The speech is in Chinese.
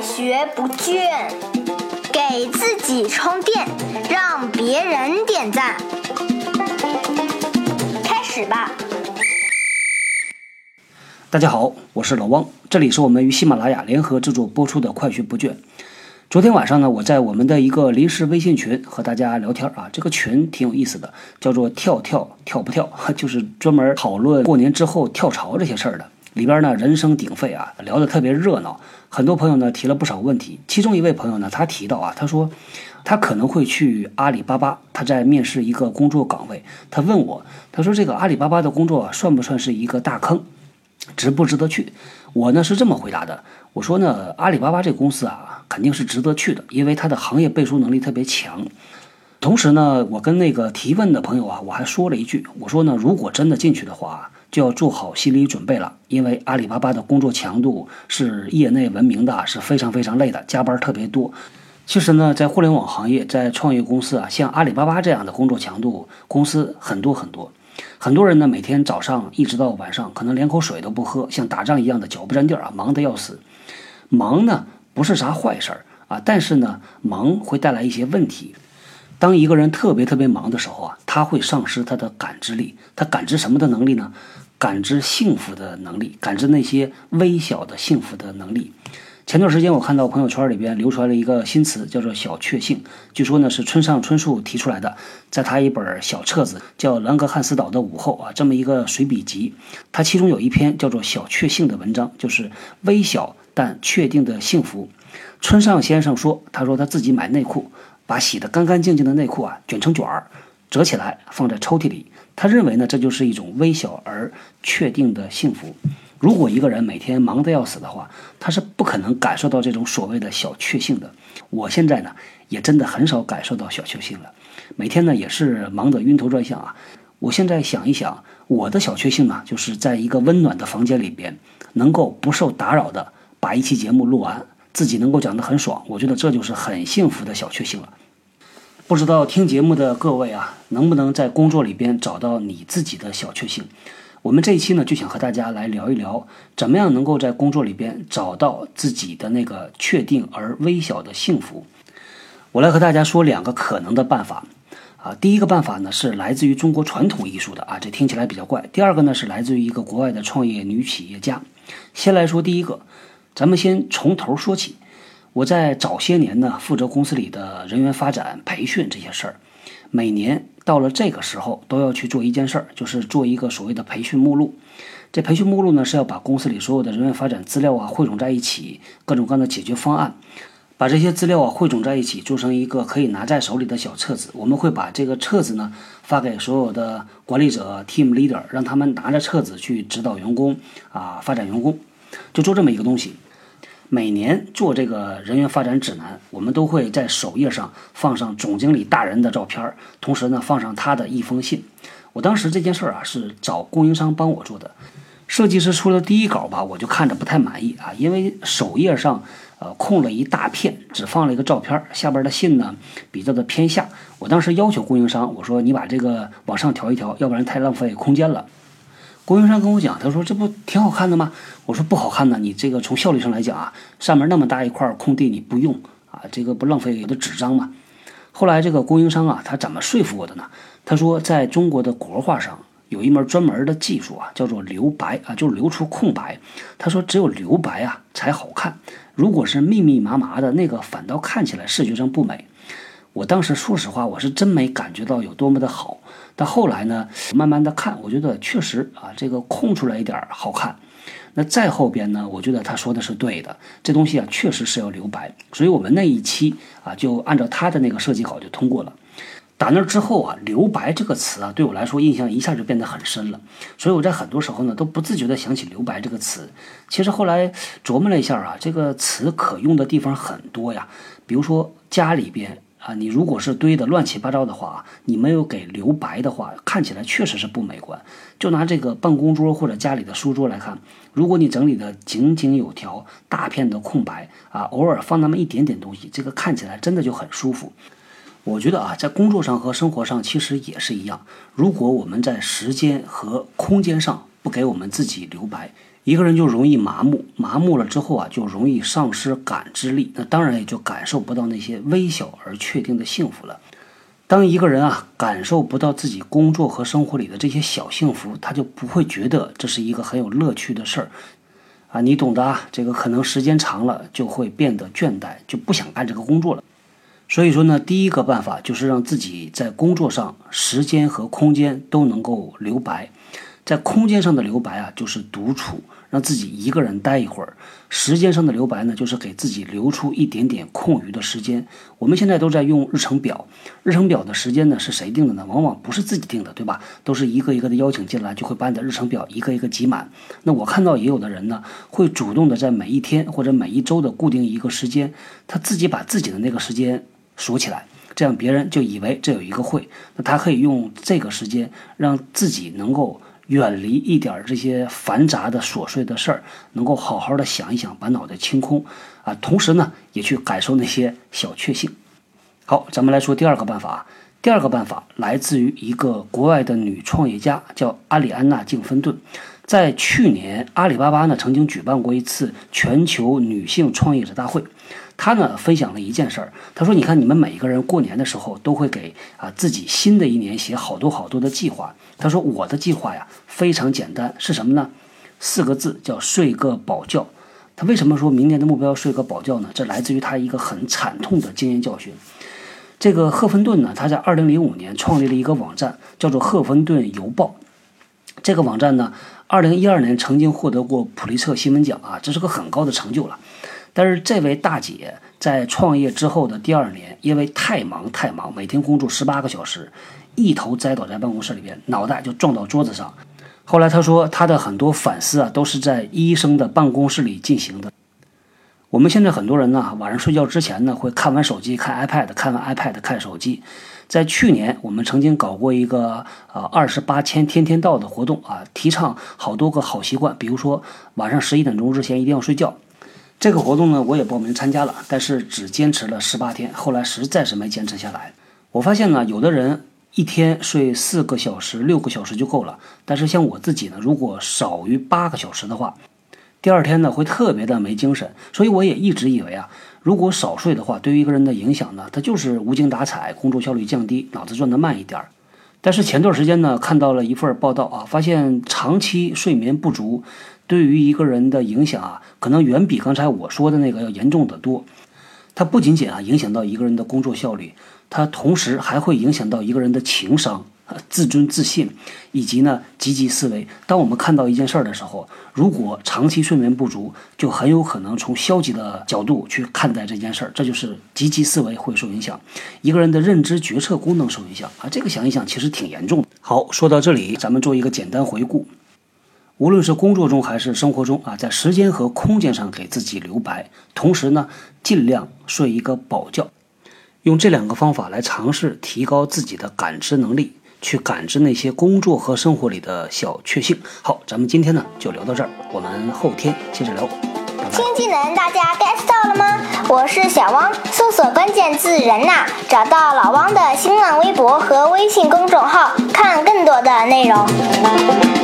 学不倦，给自己充电，让别人点赞。开始吧！大家好，我是老汪，这里是我们与喜马拉雅联合制作播出的《快学不倦》。昨天晚上呢，我在我们的一个临时微信群和大家聊天啊，这个群挺有意思的，叫做“跳跳跳不跳”，就是专门讨论过年之后跳槽这些事儿的。里边呢人声鼎沸啊，聊得特别热闹。很多朋友呢提了不少问题，其中一位朋友呢，他提到啊，他说他可能会去阿里巴巴，他在面试一个工作岗位。他问我，他说这个阿里巴巴的工作算不算是一个大坑，值不值得去？我呢是这么回答的，我说呢，阿里巴巴这个公司啊。肯定是值得去的，因为它的行业背书能力特别强。同时呢，我跟那个提问的朋友啊，我还说了一句，我说呢，如果真的进去的话，就要做好心理准备了，因为阿里巴巴的工作强度是业内闻名的，是非常非常累的，加班特别多。其实呢，在互联网行业，在创业公司啊，像阿里巴巴这样的工作强度公司很多很多，很多人呢，每天早上一直到晚上，可能连口水都不喝，像打仗一样的脚不沾地儿啊，忙得要死，忙呢。不是啥坏事儿啊，但是呢，忙会带来一些问题。当一个人特别特别忙的时候啊，他会丧失他的感知力。他感知什么的能力呢？感知幸福的能力，感知那些微小的幸福的能力。前段时间我看到朋友圈里边流传了一个新词，叫做“小确幸”。据说呢是村上春树提出来的，在他一本小册子叫《兰格汉斯岛的午后》啊，这么一个随笔集，它其中有一篇叫做“小确幸”的文章，就是微小。但确定的幸福，村上先生说：“他说他自己买内裤，把洗得干干净净的内裤啊卷成卷儿，折起来放在抽屉里。他认为呢，这就是一种微小而确定的幸福。如果一个人每天忙得要死的话，他是不可能感受到这种所谓的小确幸的。我现在呢，也真的很少感受到小确幸了，每天呢也是忙得晕头转向啊。我现在想一想，我的小确幸呢，就是在一个温暖的房间里边，能够不受打扰的。”把一期节目录完，自己能够讲得很爽，我觉得这就是很幸福的小确幸了。不知道听节目的各位啊，能不能在工作里边找到你自己的小确幸？我们这一期呢，就想和大家来聊一聊，怎么样能够在工作里边找到自己的那个确定而微小的幸福。我来和大家说两个可能的办法啊。第一个办法呢，是来自于中国传统艺术的啊，这听起来比较怪。第二个呢，是来自于一个国外的创业女企业家。先来说第一个。咱们先从头说起。我在早些年呢，负责公司里的人员发展、培训这些事儿。每年到了这个时候，都要去做一件事儿，就是做一个所谓的培训目录。这培训目录呢，是要把公司里所有的人员发展资料啊汇总在一起，各种各样的解决方案，把这些资料啊汇总在一起，做成一个可以拿在手里的小册子。我们会把这个册子呢发给所有的管理者、team leader，让他们拿着册子去指导员工啊，发展员工。就做这么一个东西，每年做这个人员发展指南，我们都会在首页上放上总经理大人的照片，同时呢放上他的一封信。我当时这件事儿啊是找供应商帮我做的，设计师出了第一稿吧，我就看着不太满意啊，因为首页上呃空了一大片，只放了一个照片，下边的信呢比较的偏下。我当时要求供应商，我说你把这个往上调一调，要不然太浪费空间了。供应商跟我讲，他说这不挺好看的吗？我说不好看呢，你这个从效率上来讲啊，上面那么大一块空地你不用啊，这个不浪费有的纸张吗？后来这个供应商啊，他怎么说服我的呢？他说在中国的国画上有一门专门的技术啊，叫做留白啊，就是留出空白。他说只有留白啊才好看，如果是密密麻麻的那个，反倒看起来视觉上不美。我当时说实话，我是真没感觉到有多么的好。但后来呢，慢慢的看，我觉得确实啊，这个空出来一点好看。那再后边呢，我觉得他说的是对的，这东西啊确实是要留白。所以我们那一期啊，就按照他的那个设计稿就通过了。打那之后啊，留白这个词啊，对我来说印象一下就变得很深了。所以我在很多时候呢，都不自觉的想起留白这个词。其实后来琢磨了一下啊，这个词可用的地方很多呀，比如说家里边。啊，你如果是堆的乱七八糟的话，你没有给留白的话，看起来确实是不美观。就拿这个办公桌或者家里的书桌来看，如果你整理的井井有条，大片的空白啊，偶尔放那么一点点东西，这个看起来真的就很舒服。我觉得啊，在工作上和生活上其实也是一样。如果我们在时间和空间上不给我们自己留白，一个人就容易麻木，麻木了之后啊，就容易丧失感知力，那当然也就感受不到那些微小而确定的幸福了。当一个人啊感受不到自己工作和生活里的这些小幸福，他就不会觉得这是一个很有乐趣的事儿，啊，你懂的啊。这个可能时间长了就会变得倦怠，就不想干这个工作了。所以说呢，第一个办法就是让自己在工作上时间和空间都能够留白。在空间上的留白啊，就是独处，让自己一个人待一会儿；时间上的留白呢，就是给自己留出一点点空余的时间。我们现在都在用日程表，日程表的时间呢是谁定的呢？往往不是自己定的，对吧？都是一个一个的邀请进来，就会把你的日程表一个一个挤满。那我看到也有的人呢，会主动的在每一天或者每一周的固定一个时间，他自己把自己的那个时间锁起来，这样别人就以为这有一个会，那他可以用这个时间让自己能够。远离一点这些繁杂的琐碎的事儿，能够好好的想一想，把脑袋清空啊。同时呢，也去感受那些小确幸。好，咱们来说第二个办法。第二个办法来自于一个国外的女创业家，叫阿里安娜·静芬顿。在去年，阿里巴巴呢曾经举办过一次全球女性创业者大会。他呢分享了一件事儿，他说：“你看，你们每一个人过年的时候都会给啊自己新的一年写好多好多的计划。”他说：“我的计划呀非常简单，是什么呢？四个字，叫睡个饱觉。”他为什么说明年的目标睡个饱觉呢？这来自于他一个很惨痛的经验教训。这个赫芬顿呢，他在二零零五年创立了一个网站，叫做《赫芬顿邮报》。这个网站呢，二零一二年曾经获得过普利策新闻奖啊，这是个很高的成就了。但是这位大姐在创业之后的第二年，因为太忙太忙，每天工作十八个小时，一头栽倒在办公室里边，脑袋就撞到桌子上。后来她说，她的很多反思啊，都是在医生的办公室里进行的。我们现在很多人呢，晚上睡觉之前呢，会看完手机看 iPad，看完 iPad 看手机。在去年，我们曾经搞过一个呃二十八天天天到的活动啊，提倡好多个好习惯，比如说晚上十一点钟之前一定要睡觉。这个活动呢，我也报名参加了，但是只坚持了十八天，后来实在是没坚持下来。我发现呢，有的人一天睡四个小时、六个小时就够了，但是像我自己呢，如果少于八个小时的话，第二天呢会特别的没精神，所以我也一直以为啊，如果少睡的话，对于一个人的影响呢，他就是无精打采，工作效率降低，脑子转得慢一点儿。但是前段时间呢，看到了一份报道啊，发现长期睡眠不足对于一个人的影响啊，可能远比刚才我说的那个要严重的多。它不仅仅啊影响到一个人的工作效率，它同时还会影响到一个人的情商。自尊自信，以及呢积极思维。当我们看到一件事儿的时候，如果长期睡眠不足，就很有可能从消极的角度去看待这件事儿，这就是积极思维会受影响，一个人的认知决策功能受影响啊。这个想一想，其实挺严重的。好，说到这里，咱们做一个简单回顾。无论是工作中还是生活中啊，在时间和空间上给自己留白，同时呢，尽量睡一个饱觉，用这两个方法来尝试提高自己的感知能力。去感知那些工作和生活里的小确幸。好，咱们今天呢就聊到这儿，我们后天接着聊。新技能大家 get 到了吗？我是小汪，搜索关键字“人呐”，找到老汪的新浪微博和微信公众号，看更多的内容。